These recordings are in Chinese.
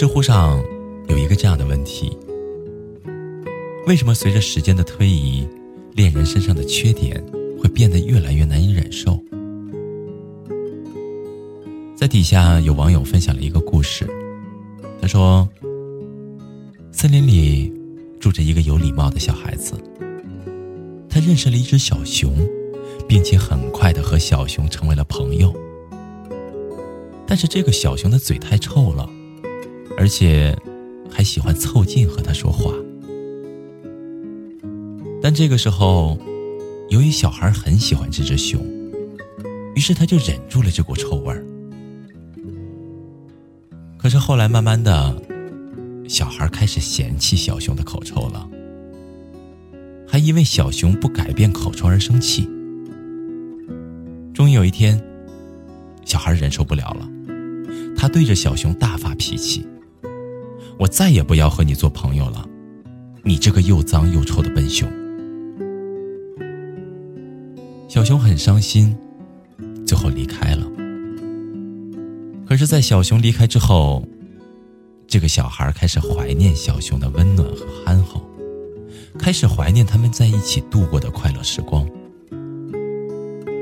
知乎上有一个这样的问题：为什么随着时间的推移，恋人身上的缺点会变得越来越难以忍受？在底下有网友分享了一个故事，他说：森林里住着一个有礼貌的小孩子，他认识了一只小熊，并且很快的和小熊成为了朋友。但是这个小熊的嘴太臭了。而且，还喜欢凑近和他说话。但这个时候，由于小孩很喜欢这只熊，于是他就忍住了这股臭味儿。可是后来慢慢的，小孩开始嫌弃小熊的口臭了，还因为小熊不改变口臭而生气。终于有一天，小孩忍受不了了，他对着小熊大发脾气。我再也不要和你做朋友了，你这个又脏又臭的笨熊！小熊很伤心，最后离开了。可是，在小熊离开之后，这个小孩开始怀念小熊的温暖和憨厚，开始怀念他们在一起度过的快乐时光。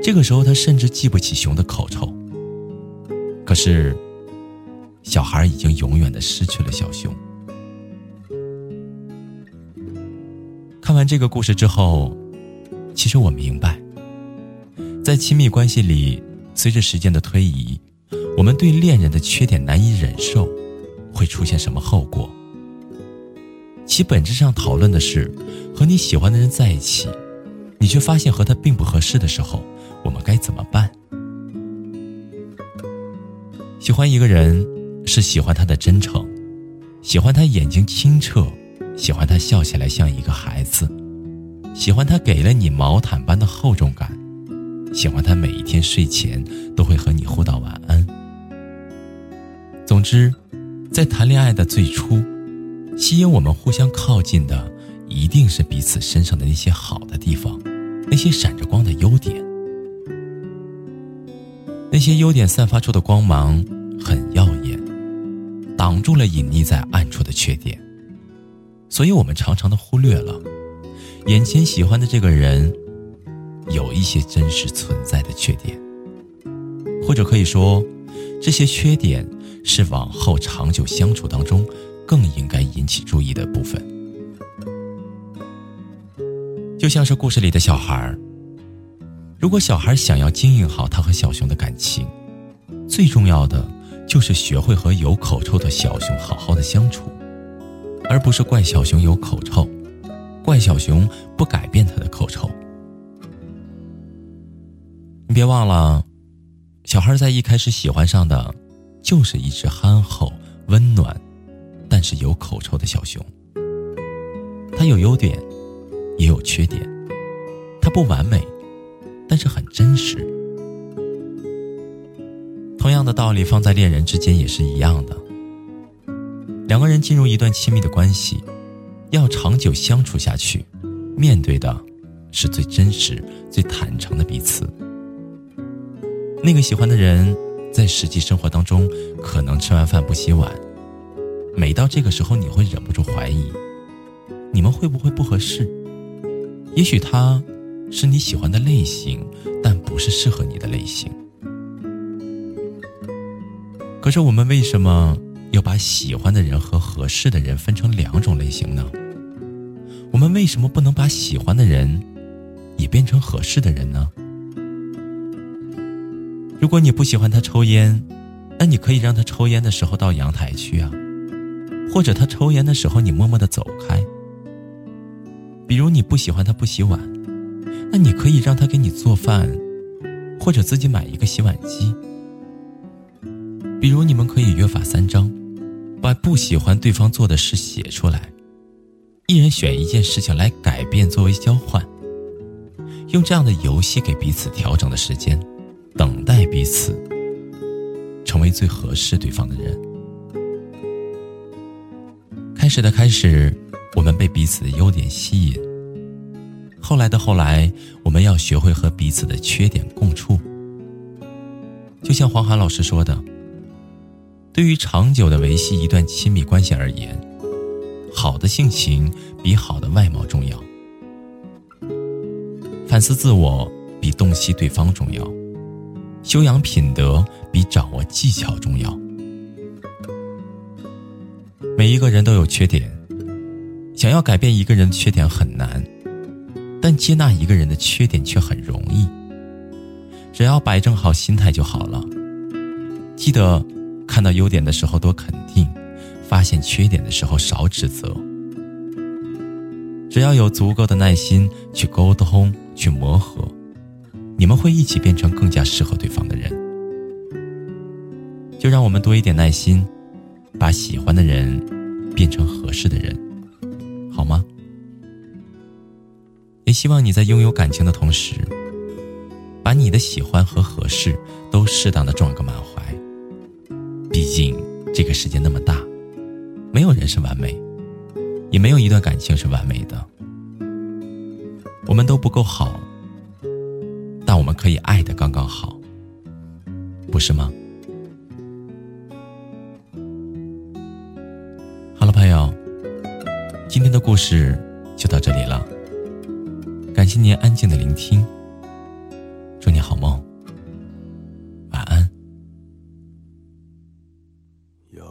这个时候，他甚至记不起熊的口臭。可是。小孩已经永远的失去了小熊。看完这个故事之后，其实我明白，在亲密关系里，随着时间的推移，我们对恋人的缺点难以忍受，会出现什么后果？其本质上讨论的是，和你喜欢的人在一起，你却发现和他并不合适的时候，我们该怎么办？喜欢一个人。是喜欢他的真诚，喜欢他眼睛清澈，喜欢他笑起来像一个孩子，喜欢他给了你毛毯般的厚重感，喜欢他每一天睡前都会和你互道晚安。总之，在谈恋爱的最初，吸引我们互相靠近的，一定是彼此身上的那些好的地方，那些闪着光的优点。那些优点散发出的光芒。挡住了隐匿在暗处的缺点，所以我们常常的忽略了，眼前喜欢的这个人，有一些真实存在的缺点，或者可以说，这些缺点是往后长久相处当中更应该引起注意的部分。就像是故事里的小孩如果小孩想要经营好他和小熊的感情，最重要的。就是学会和有口臭的小熊好好的相处，而不是怪小熊有口臭，怪小熊不改变他的口臭。你别忘了，小孩在一开始喜欢上的，就是一只憨厚、温暖，但是有口臭的小熊。它有优点，也有缺点，它不完美，样的道理放在恋人之间也是一样的。两个人进入一段亲密的关系，要长久相处下去，面对的是最真实、最坦诚的彼此。那个喜欢的人，在实际生活当中可能吃完饭不洗碗，每到这个时候你会忍不住怀疑，你们会不会不合适？也许他是你喜欢的类型，但不是适合你的类型。可是我们为什么要把喜欢的人和合适的人分成两种类型呢？我们为什么不能把喜欢的人也变成合适的人呢？如果你不喜欢他抽烟，那你可以让他抽烟的时候到阳台去啊，或者他抽烟的时候你默默的走开。比如你不喜欢他不洗碗，那你可以让他给你做饭，或者自己买一个洗碗机。比如，你们可以约法三章，把不喜欢对方做的事写出来，一人选一件事情来改变作为交换，用这样的游戏给彼此调整的时间，等待彼此成为最合适对方的人。开始的开始，我们被彼此的优点吸引；后来的后来，我们要学会和彼此的缺点共处。就像黄涵老师说的。对于长久的维系一段亲密关系而言，好的性情比好的外貌重要。反思自我比洞悉对方重要，修养品德比掌握技巧重要。每一个人都有缺点，想要改变一个人的缺点很难，但接纳一个人的缺点却很容易。只要摆正好心态就好了。记得。看到优点的时候多肯定，发现缺点的时候少指责。只要有足够的耐心去沟通、去磨合，你们会一起变成更加适合对方的人。就让我们多一点耐心，把喜欢的人变成合适的人，好吗？也希望你在拥有感情的同时，把你的喜欢和合适都适当的撞个满怀。这个世界那么大，没有人是完美，也没有一段感情是完美的。我们都不够好，但我们可以爱的刚刚好，不是吗？好了，朋友，今天的故事就到这里了。感谢您安静的聆听，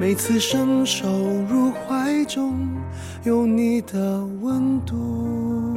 每次伸手入怀中。有你的温度。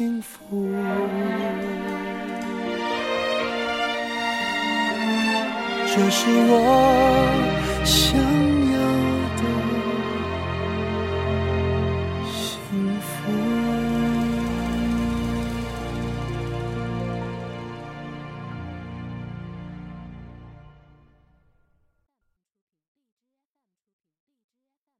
幸福。这是我想。